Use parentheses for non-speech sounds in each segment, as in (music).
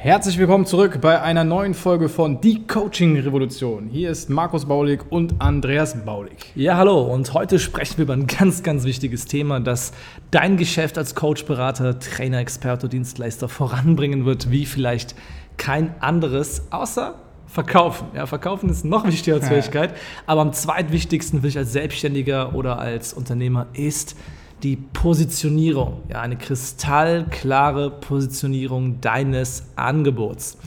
Herzlich willkommen zurück bei einer neuen Folge von Die Coaching Revolution. Hier ist Markus Baulig und Andreas Baulig. Ja, hallo und heute sprechen wir über ein ganz, ganz wichtiges Thema, das dein Geschäft als Coach, Berater, Trainer, Experte, Dienstleister voranbringen wird, wie vielleicht kein anderes, außer Verkaufen. Ja, Verkaufen ist noch wichtiger als Fähigkeit, aber am zweitwichtigsten will ich als Selbstständiger oder als Unternehmer ist, die Positionierung, ja, eine kristallklare Positionierung deines Angebots.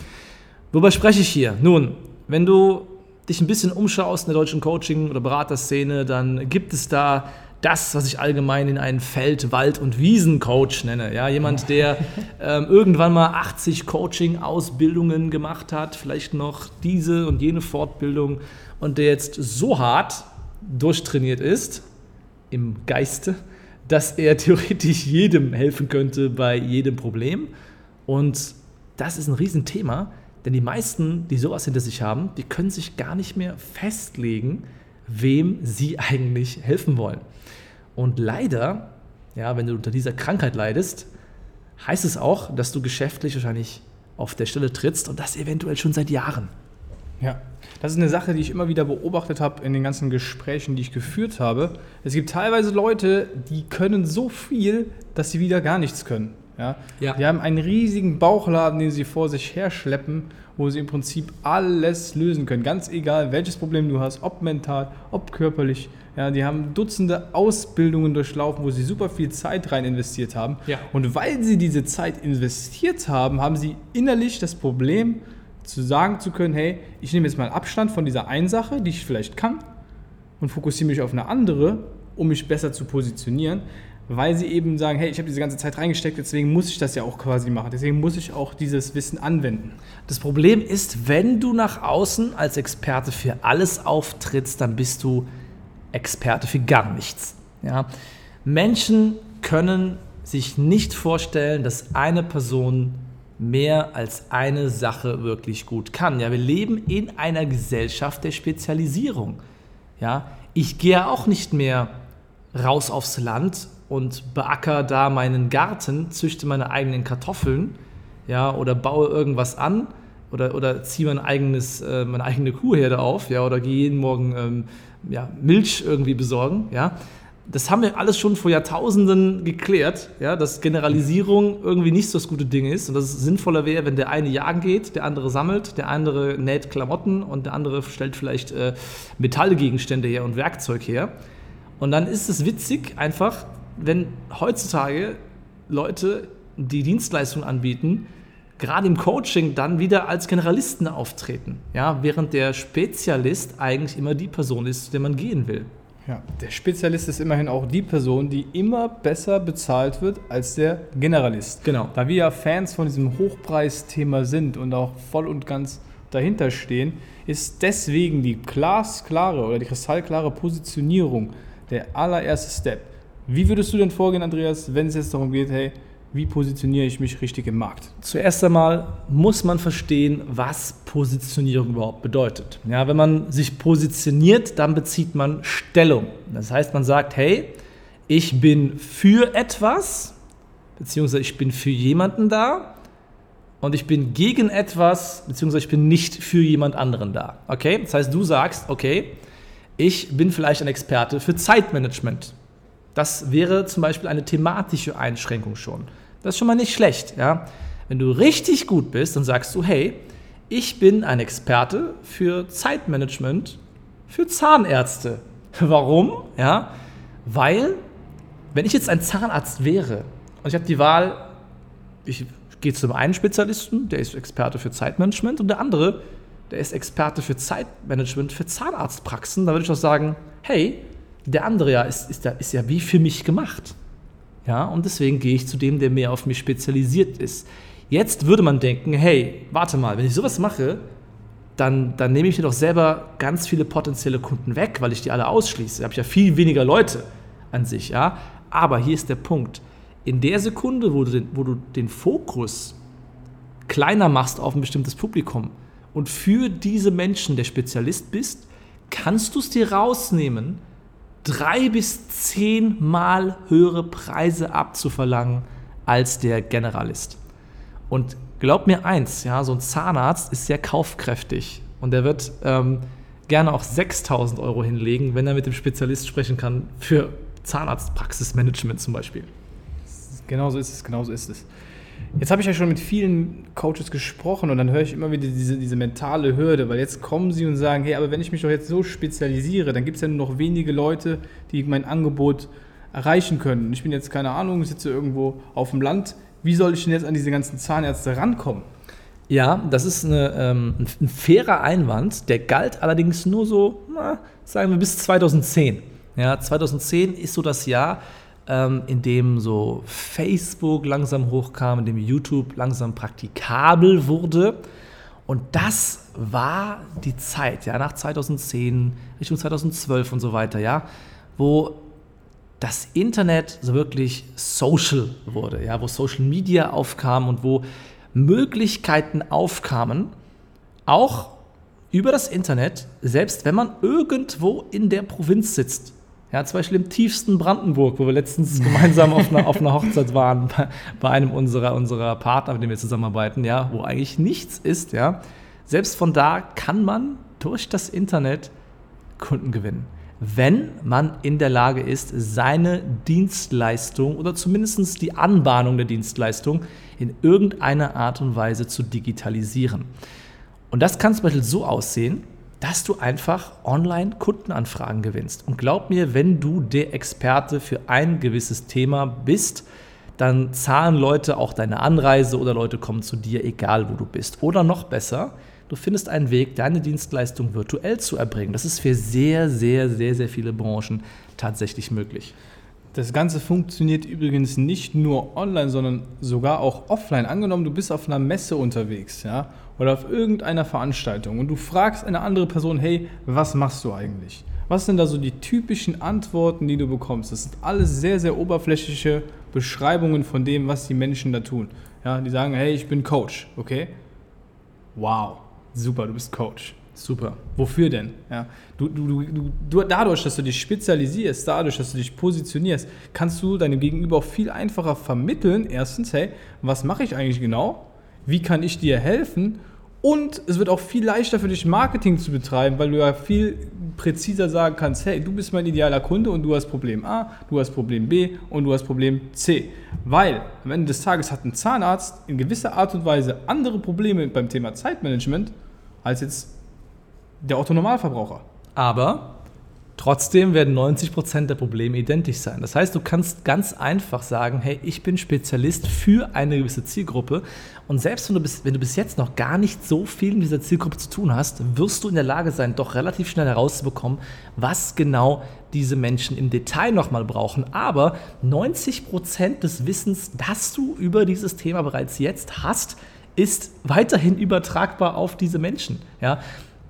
Worüber spreche ich hier? Nun, wenn du dich ein bisschen umschaust in der deutschen Coaching- oder Beraterszene, dann gibt es da das, was ich allgemein in einen Feld-, Wald- und Wiesencoach nenne. Ja, jemand, der ähm, irgendwann mal 80 Coaching-Ausbildungen gemacht hat, vielleicht noch diese und jene Fortbildung und der jetzt so hart durchtrainiert ist, im Geiste, dass er (laughs) theoretisch jedem helfen könnte bei jedem Problem. Und das ist ein Riesenthema, denn die meisten, die sowas hinter sich haben, die können sich gar nicht mehr festlegen, wem sie (laughs) eigentlich helfen wollen. Und leider, ja, wenn du unter dieser Krankheit leidest, heißt es auch, dass du geschäftlich wahrscheinlich auf der Stelle trittst und das eventuell schon seit Jahren. Ja, das ist eine Sache, die ich immer wieder beobachtet habe in den ganzen Gesprächen, die ich geführt habe. Es gibt teilweise Leute, die können so viel, dass sie wieder gar nichts können. Ja? ja. Die haben einen riesigen Bauchladen, den sie vor sich herschleppen, wo sie im Prinzip alles lösen können. Ganz egal, welches Problem du hast, ob mental, ob körperlich. Ja, die haben Dutzende Ausbildungen durchlaufen, wo sie super viel Zeit rein investiert haben. Ja. Und weil sie diese Zeit investiert haben, haben sie innerlich das Problem, zu sagen zu können, hey, ich nehme jetzt mal Abstand von dieser einen Sache, die ich vielleicht kann, und fokussiere mich auf eine andere, um mich besser zu positionieren, weil sie eben sagen, hey, ich habe diese ganze Zeit reingesteckt, deswegen muss ich das ja auch quasi machen, deswegen muss ich auch dieses Wissen anwenden. Das Problem ist, wenn du nach außen als Experte für alles auftrittst, dann bist du Experte für gar nichts. Ja? Menschen können sich nicht vorstellen, dass eine Person mehr als eine Sache wirklich gut kann. Ja, wir leben in einer Gesellschaft der Spezialisierung. Ja, ich gehe auch nicht mehr raus aufs Land und beacker da meinen Garten, züchte meine eigenen Kartoffeln, ja, oder baue irgendwas an oder, oder ziehe mein eigenes, äh, meine eigene Kuhherde auf, ja, oder gehe jeden Morgen ähm, ja, Milch irgendwie besorgen, ja, das haben wir alles schon vor Jahrtausenden geklärt, ja, dass Generalisierung irgendwie nicht so das gute Ding ist und dass es sinnvoller wäre, wenn der eine jagen geht, der andere sammelt, der andere näht Klamotten und der andere stellt vielleicht äh, Metallgegenstände her und Werkzeug her. Und dann ist es witzig einfach, wenn heutzutage Leute, die Dienstleistungen anbieten, gerade im Coaching dann wieder als Generalisten auftreten, ja, während der Spezialist eigentlich immer die Person ist, zu der man gehen will. Ja, der Spezialist ist immerhin auch die Person, die immer besser bezahlt wird als der Generalist. Genau. Da wir ja Fans von diesem Hochpreisthema sind und auch voll und ganz dahinter stehen, ist deswegen die glasklare oder die kristallklare Positionierung der allererste Step. Wie würdest du denn vorgehen, Andreas, wenn es jetzt darum geht, hey, wie positioniere ich mich richtig im Markt? Zuerst einmal muss man verstehen, was Positionierung überhaupt bedeutet. Ja, wenn man sich positioniert, dann bezieht man Stellung. Das heißt, man sagt, hey, ich bin für etwas, beziehungsweise ich bin für jemanden da und ich bin gegen etwas, beziehungsweise ich bin nicht für jemand anderen da. Okay? Das heißt, du sagst, okay, ich bin vielleicht ein Experte für Zeitmanagement. Das wäre zum Beispiel eine thematische Einschränkung schon. Das ist schon mal nicht schlecht. Ja? Wenn du richtig gut bist, dann sagst du, hey, ich bin ein Experte für Zeitmanagement für Zahnärzte. (laughs) Warum? Ja, weil, wenn ich jetzt ein Zahnarzt wäre und ich habe die Wahl, ich gehe zum einen Spezialisten, der ist Experte für Zeitmanagement, und der andere der ist Experte für Zeitmanagement für Zahnarztpraxen, da würde ich doch sagen, hey, der andere ja ist, ist, ist ja wie für mich gemacht. Ja, und deswegen gehe ich zu dem, der mehr auf mich spezialisiert ist. Jetzt würde man denken, hey, warte mal, wenn ich sowas mache, dann, dann nehme ich mir doch selber ganz viele potenzielle Kunden weg, weil ich die alle ausschließe. Da habe ich ja viel weniger Leute an sich, ja. Aber hier ist der Punkt. In der Sekunde, wo du den, wo du den Fokus kleiner machst auf ein bestimmtes Publikum und für diese Menschen der Spezialist bist, kannst du es dir rausnehmen, drei bis zehnmal höhere Preise abzuverlangen als der Generalist. Und glaub mir eins, ja, so ein Zahnarzt ist sehr kaufkräftig und der wird ähm, gerne auch 6000 Euro hinlegen, wenn er mit dem Spezialist sprechen kann für Zahnarztpraxismanagement zum Beispiel. Genauso ist es, genauso ist es. Jetzt habe ich ja schon mit vielen Coaches gesprochen und dann höre ich immer wieder diese, diese mentale Hürde, weil jetzt kommen sie und sagen, hey, aber wenn ich mich doch jetzt so spezialisiere, dann gibt es ja nur noch wenige Leute, die mein Angebot erreichen können. Ich bin jetzt keine Ahnung, sitze irgendwo auf dem Land, wie soll ich denn jetzt an diese ganzen Zahnärzte rankommen? Ja, das ist eine, ähm, ein fairer Einwand. Der galt allerdings nur so, na, sagen wir, bis 2010. Ja, 2010 ist so das Jahr, ähm, in dem so Facebook langsam hochkam, in dem YouTube langsam praktikabel wurde. Und das war die Zeit, ja, nach 2010, Richtung 2012 und so weiter, ja, wo das Internet so wirklich social wurde, ja, wo Social Media aufkam und wo Möglichkeiten aufkamen, auch über das Internet, selbst wenn man irgendwo in der Provinz sitzt. Ja, zum Beispiel im tiefsten Brandenburg, wo wir letztens gemeinsam auf einer, auf einer Hochzeit waren, bei, bei, einem unserer, unserer Partner, mit dem wir zusammenarbeiten, ja, wo eigentlich nichts ist, ja. Selbst von da kann man durch das Internet Kunden gewinnen wenn man in der Lage ist, seine Dienstleistung oder zumindest die Anbahnung der Dienstleistung in irgendeiner Art und Weise zu digitalisieren. Und das kann zum Beispiel so aussehen, dass du einfach online Kundenanfragen gewinnst. Und glaub mir, wenn du der Experte für ein gewisses Thema bist, dann zahlen Leute auch deine Anreise oder Leute kommen zu dir, egal wo du bist. Oder noch besser, Du findest einen Weg, deine Dienstleistung virtuell zu erbringen. Das ist für sehr, sehr, sehr, sehr viele Branchen tatsächlich möglich. Das Ganze funktioniert übrigens nicht nur online, sondern sogar auch offline. Angenommen, du bist auf einer Messe unterwegs, ja, oder auf irgendeiner Veranstaltung und du fragst eine andere Person, hey, was machst du eigentlich? Was sind da so die typischen Antworten, die du bekommst? Das sind alles sehr, sehr oberflächliche Beschreibungen von dem, was die Menschen da tun. Ja, die sagen, hey, ich bin Coach, okay? Wow. Super, du bist Coach. Super. Wofür denn? Ja, du, du, du, du, dadurch, dass du dich spezialisierst, dadurch, dass du dich positionierst, kannst du deinem Gegenüber auch viel einfacher vermitteln. Erstens, hey, was mache ich eigentlich genau? Wie kann ich dir helfen? Und es wird auch viel leichter für dich, Marketing zu betreiben, weil du ja viel präziser sagen kannst, hey, du bist mein idealer Kunde und du hast Problem A, du hast Problem B und du hast Problem C. Weil am Ende des Tages hat ein Zahnarzt in gewisser Art und Weise andere Probleme beim Thema Zeitmanagement als jetzt der Autonormalverbraucher. Aber Trotzdem werden 90% der Probleme identisch sein. Das heißt, du kannst ganz einfach sagen, hey, ich bin Spezialist für eine gewisse Zielgruppe und selbst wenn du, bis, wenn du bis jetzt noch gar nicht so viel mit dieser Zielgruppe zu tun hast, wirst du in der Lage sein, doch relativ schnell herauszubekommen, was genau diese Menschen im Detail nochmal brauchen. Aber 90% des Wissens, das du über dieses Thema bereits jetzt hast, ist weiterhin übertragbar auf diese Menschen. Ja?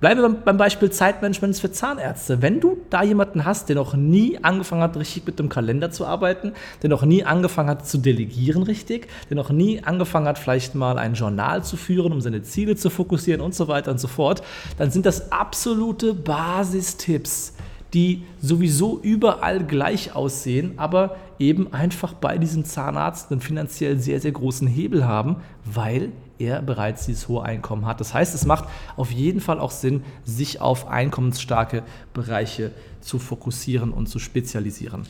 Bleiben wir beim Beispiel Zeitmanagement für Zahnärzte. Wenn du da jemanden hast, der noch nie angefangen hat, richtig mit dem Kalender zu arbeiten, der noch nie angefangen hat zu delegieren richtig, der noch nie angefangen hat, vielleicht mal ein Journal zu führen, um seine Ziele zu fokussieren und so weiter und so fort, dann sind das absolute Basistipps, die sowieso überall gleich aussehen, aber eben einfach bei diesem Zahnarzt einen finanziell sehr, sehr großen Hebel haben, weil er bereits dieses hohe Einkommen hat. Das heißt, es macht auf jeden Fall auch Sinn, sich auf einkommensstarke Bereiche zu fokussieren und zu spezialisieren.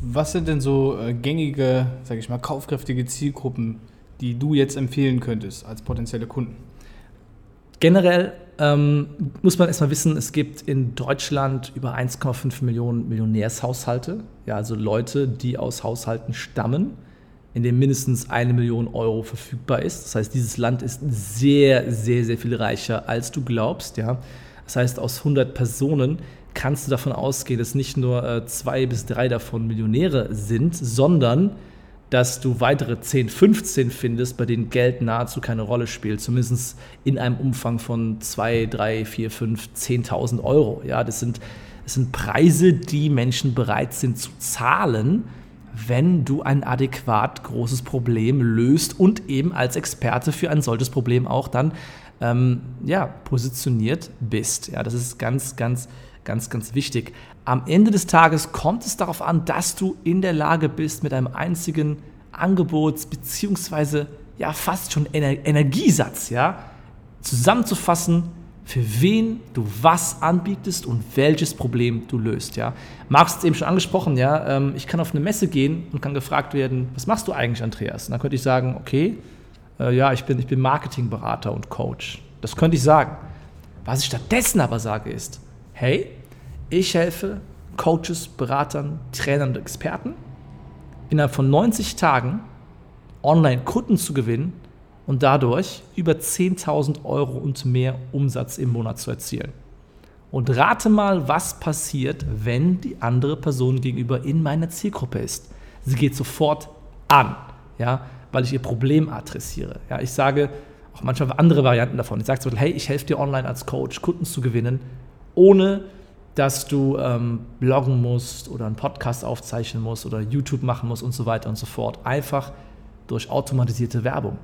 Was sind denn so äh, gängige, sage ich mal, kaufkräftige Zielgruppen, die du jetzt empfehlen könntest als potenzielle Kunden? Generell ähm, muss man erstmal wissen, es gibt in Deutschland über 1,5 Millionen Millionärshaushalte, ja, also Leute, die aus Haushalten stammen, in dem mindestens eine Million Euro verfügbar ist. Das heißt, dieses Land ist sehr, sehr, sehr viel reicher, als du glaubst. Ja? Das heißt, aus 100 Personen kannst du davon ausgehen, dass nicht nur äh, zwei bis drei davon Millionäre sind, sondern dass du weitere 10, 15 findest, bei denen Geld nahezu keine Rolle spielt, zumindest in einem Umfang von 2, 3, 4, 5, 10.000 Euro. Ja, das sind, das sind Preise, die Menschen bereit sind zu zahlen, wenn du ein adäquat großes Problem löst und eben als Experte für ein solches Problem auch dann ähm, ja, positioniert bist. Ja, das ist ganz, ganz, ganz, ganz wichtig. Am Ende des Tages kommt es darauf an, dass du in der Lage bist, mit einem einzigen Angebots- bzw. ja fast schon Ener Energiesatz ja, zusammenzufassen, für wen du was anbietest und welches Problem du löst. Ja. Marx hat es eben schon angesprochen, ja, ähm, ich kann auf eine Messe gehen und kann gefragt werden, was machst du eigentlich, Andreas? Und dann könnte ich sagen, okay, äh, ja, ich bin, ich bin Marketingberater und Coach. Das könnte ich sagen. Was ich stattdessen aber sage ist, hey, ich helfe Coaches, Beratern, Trainern und Experten innerhalb von 90 Tagen online Kunden zu gewinnen und dadurch über 10.000 Euro und mehr Umsatz im Monat zu erzielen. Und rate mal, was passiert, wenn die andere Person gegenüber in meiner Zielgruppe ist. Sie geht sofort an, ja, weil ich ihr Problem adressiere. Ja, ich sage auch manchmal andere Varianten davon. Ich sage zum Beispiel, hey, ich helfe dir online als Coach, Kunden zu gewinnen, ohne dass du ähm, bloggen musst oder einen Podcast aufzeichnen musst oder YouTube machen musst und so weiter und so fort. Einfach durch automatisierte Werbung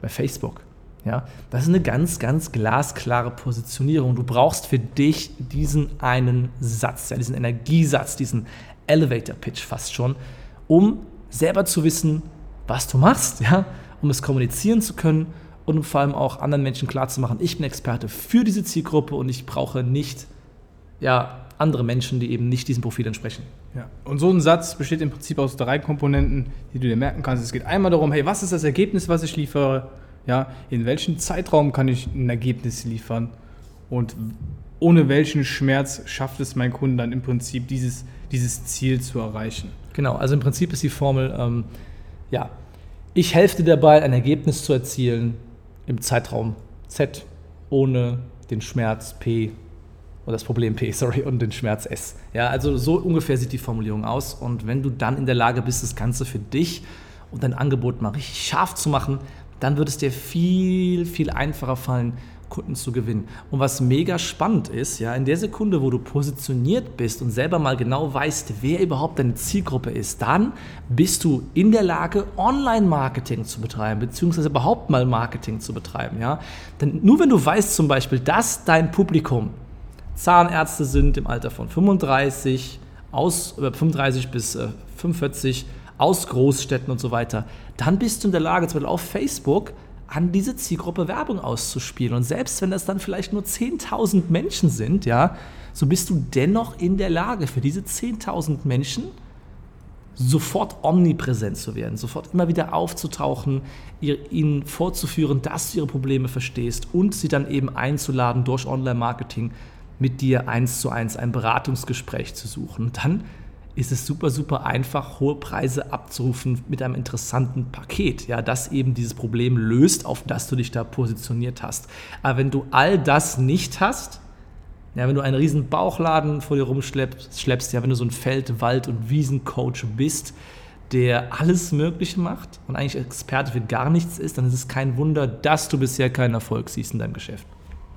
bei Facebook. Ja, das ist eine ganz, ganz glasklare Positionierung. Du brauchst für dich diesen einen Satz, ja, diesen Energiesatz, diesen Elevator Pitch fast schon, um selber zu wissen, was du machst, ja, um es kommunizieren zu können und vor allem auch anderen Menschen klarzumachen, ich bin Experte für diese Zielgruppe und ich brauche nicht ja, andere Menschen, die eben nicht diesem Profil entsprechen. Ja. Und so ein Satz besteht im Prinzip aus drei Komponenten, die du dir merken kannst. Es geht einmal darum, hey, was ist das Ergebnis, was ich liefere? Ja, in welchem Zeitraum kann ich ein Ergebnis liefern? Und ohne welchen Schmerz schafft es mein Kunde dann im Prinzip, dieses, dieses Ziel zu erreichen? Genau, also im Prinzip ist die Formel, ähm, ja, ich helfe dir dabei, ein Ergebnis zu erzielen im Zeitraum Z, ohne den Schmerz P oder das Problem P, (laughs) sorry, und den Schmerz S. Ja, also so ungefähr sieht die Formulierung aus. Und wenn du dann in der Lage bist, das Ganze für dich und dein Angebot mal richtig scharf zu machen, dann wird es dir viel, viel einfacher fallen, Kunden zu gewinnen. Und was mega spannend ist, ja, in der Sekunde, wo du positioniert bist und selber mal genau weißt, wer überhaupt deine Zielgruppe ist, dann bist du in der Lage, Online-Marketing zu betreiben, beziehungsweise überhaupt mal Marketing zu betreiben. Ja? Denn nur wenn du weißt zum Beispiel, dass dein Publikum Zahnärzte sind im Alter von 35, aus, 35 bis äh, 45, aus Großstädten und so weiter, dann bist du in der Lage, zum Beispiel auf Facebook an diese Zielgruppe Werbung auszuspielen. Und selbst wenn das dann vielleicht nur 10.000 Menschen sind, ja, so bist du dennoch in der Lage, für diese 10.000 Menschen sofort omnipräsent zu werden, sofort immer wieder aufzutauchen, ihr, ihnen vorzuführen, dass du ihre Probleme verstehst und sie dann eben einzuladen durch Online-Marketing mit dir eins zu eins ein Beratungsgespräch zu suchen. Dann ist es super, super einfach, hohe Preise abzurufen mit einem interessanten Paket, ja, das eben dieses Problem löst, auf das du dich da positioniert hast. Aber wenn du all das nicht hast, ja, wenn du einen riesen Bauchladen vor dir rumschleppst, schleppst, ja, wenn du so ein Feld-, Wald- und Wiesencoach bist, der alles Mögliche macht und eigentlich Experte für gar nichts ist, dann ist es kein Wunder, dass du bisher keinen Erfolg siehst in deinem Geschäft.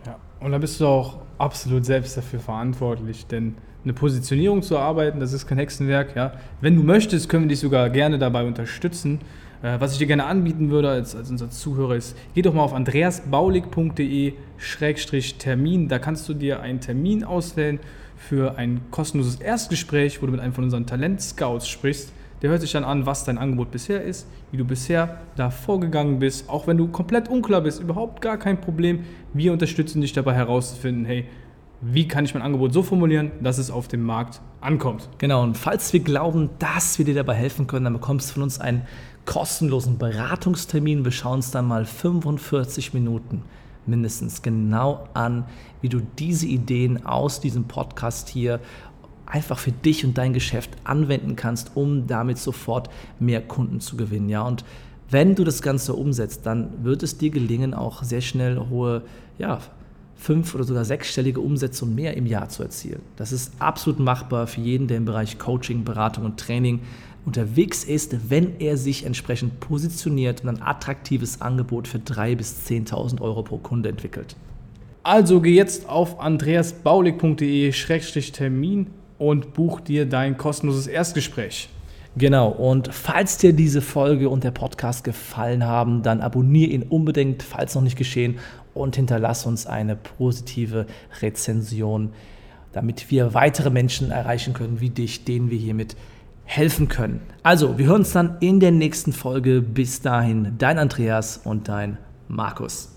Ja, und da bist du auch absolut selbst dafür verantwortlich, denn eine Positionierung zu erarbeiten, das ist kein Hexenwerk. Ja. Wenn du möchtest, können wir dich sogar gerne dabei unterstützen. Äh, was ich dir gerne anbieten würde als, als unser Zuhörer ist, geh doch mal auf andreasbaulig.de-termin. Da kannst du dir einen Termin auswählen für ein kostenloses Erstgespräch, wo du mit einem von unseren Talentscouts sprichst. Der hört sich dann an, was dein Angebot bisher ist, wie du bisher da vorgegangen bist. Auch wenn du komplett unklar bist, überhaupt gar kein Problem. Wir unterstützen dich dabei herauszufinden, hey, wie kann ich mein Angebot so formulieren, dass es auf dem Markt ankommt. Genau, und falls wir glauben, dass wir dir dabei helfen können, dann bekommst du von uns einen kostenlosen Beratungstermin. Wir schauen uns dann mal 45 Minuten mindestens genau an, wie du diese Ideen aus diesem Podcast hier einfach für dich und dein Geschäft anwenden kannst, um damit sofort mehr Kunden zu gewinnen. Ja, und wenn du das Ganze umsetzt, dann wird es dir gelingen, auch sehr schnell hohe, ja, fünf- oder sogar sechsstellige Umsätze und mehr im Jahr zu erzielen. Das ist absolut machbar für jeden, der im Bereich Coaching, Beratung und Training unterwegs ist, wenn er sich entsprechend positioniert und ein attraktives Angebot für 3.000 bis 10.000 Euro pro Kunde entwickelt. Also geh jetzt auf andreasbaulig.de-termin und buch dir dein kostenloses Erstgespräch. Genau, und falls dir diese Folge und der Podcast gefallen haben, dann abonniere ihn unbedingt, falls noch nicht geschehen, und hinterlass uns eine positive Rezension, damit wir weitere Menschen erreichen können wie dich, denen wir hiermit helfen können. Also, wir hören uns dann in der nächsten Folge. Bis dahin, dein Andreas und dein Markus.